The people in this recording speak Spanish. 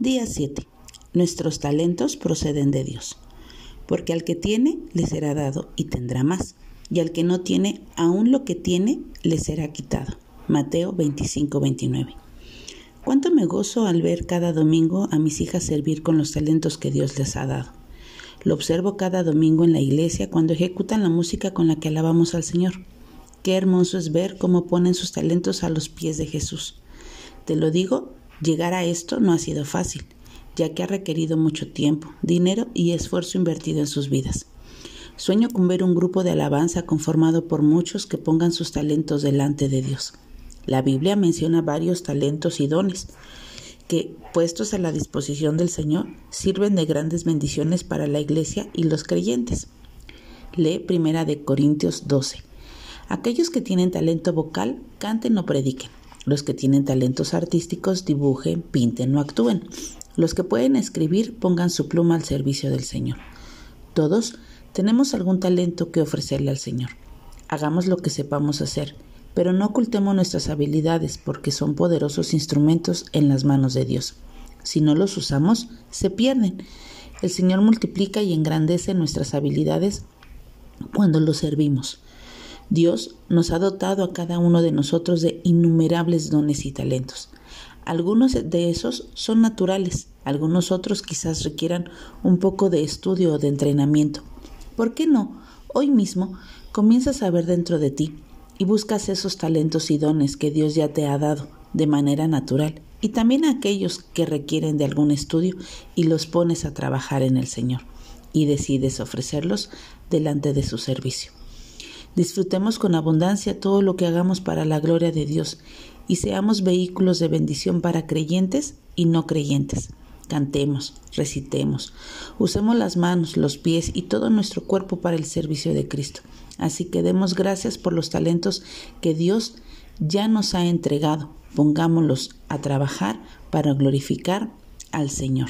Día 7. Nuestros talentos proceden de Dios. Porque al que tiene, le será dado y tendrá más. Y al que no tiene, aún lo que tiene, le será quitado. Mateo 25, 29. Cuánto me gozo al ver cada domingo a mis hijas servir con los talentos que Dios les ha dado. Lo observo cada domingo en la iglesia cuando ejecutan la música con la que alabamos al Señor. Qué hermoso es ver cómo ponen sus talentos a los pies de Jesús. Te lo digo Llegar a esto no ha sido fácil, ya que ha requerido mucho tiempo, dinero y esfuerzo invertido en sus vidas. Sueño con ver un grupo de alabanza conformado por muchos que pongan sus talentos delante de Dios. La Biblia menciona varios talentos y dones que, puestos a la disposición del Señor, sirven de grandes bendiciones para la Iglesia y los creyentes. Lee Primera de Corintios 12. Aquellos que tienen talento vocal, canten o prediquen. Los que tienen talentos artísticos dibujen, pinten o actúen. Los que pueden escribir pongan su pluma al servicio del Señor. Todos tenemos algún talento que ofrecerle al Señor. Hagamos lo que sepamos hacer, pero no ocultemos nuestras habilidades porque son poderosos instrumentos en las manos de Dios. Si no los usamos, se pierden. El Señor multiplica y engrandece nuestras habilidades cuando los servimos. Dios nos ha dotado a cada uno de nosotros de innumerables dones y talentos. Algunos de esos son naturales, algunos otros quizás requieran un poco de estudio o de entrenamiento. ¿Por qué no? Hoy mismo comienzas a ver dentro de ti y buscas esos talentos y dones que Dios ya te ha dado de manera natural y también aquellos que requieren de algún estudio y los pones a trabajar en el Señor y decides ofrecerlos delante de su servicio. Disfrutemos con abundancia todo lo que hagamos para la gloria de Dios y seamos vehículos de bendición para creyentes y no creyentes. Cantemos, recitemos, usemos las manos, los pies y todo nuestro cuerpo para el servicio de Cristo. Así que demos gracias por los talentos que Dios ya nos ha entregado. Pongámoslos a trabajar para glorificar al Señor.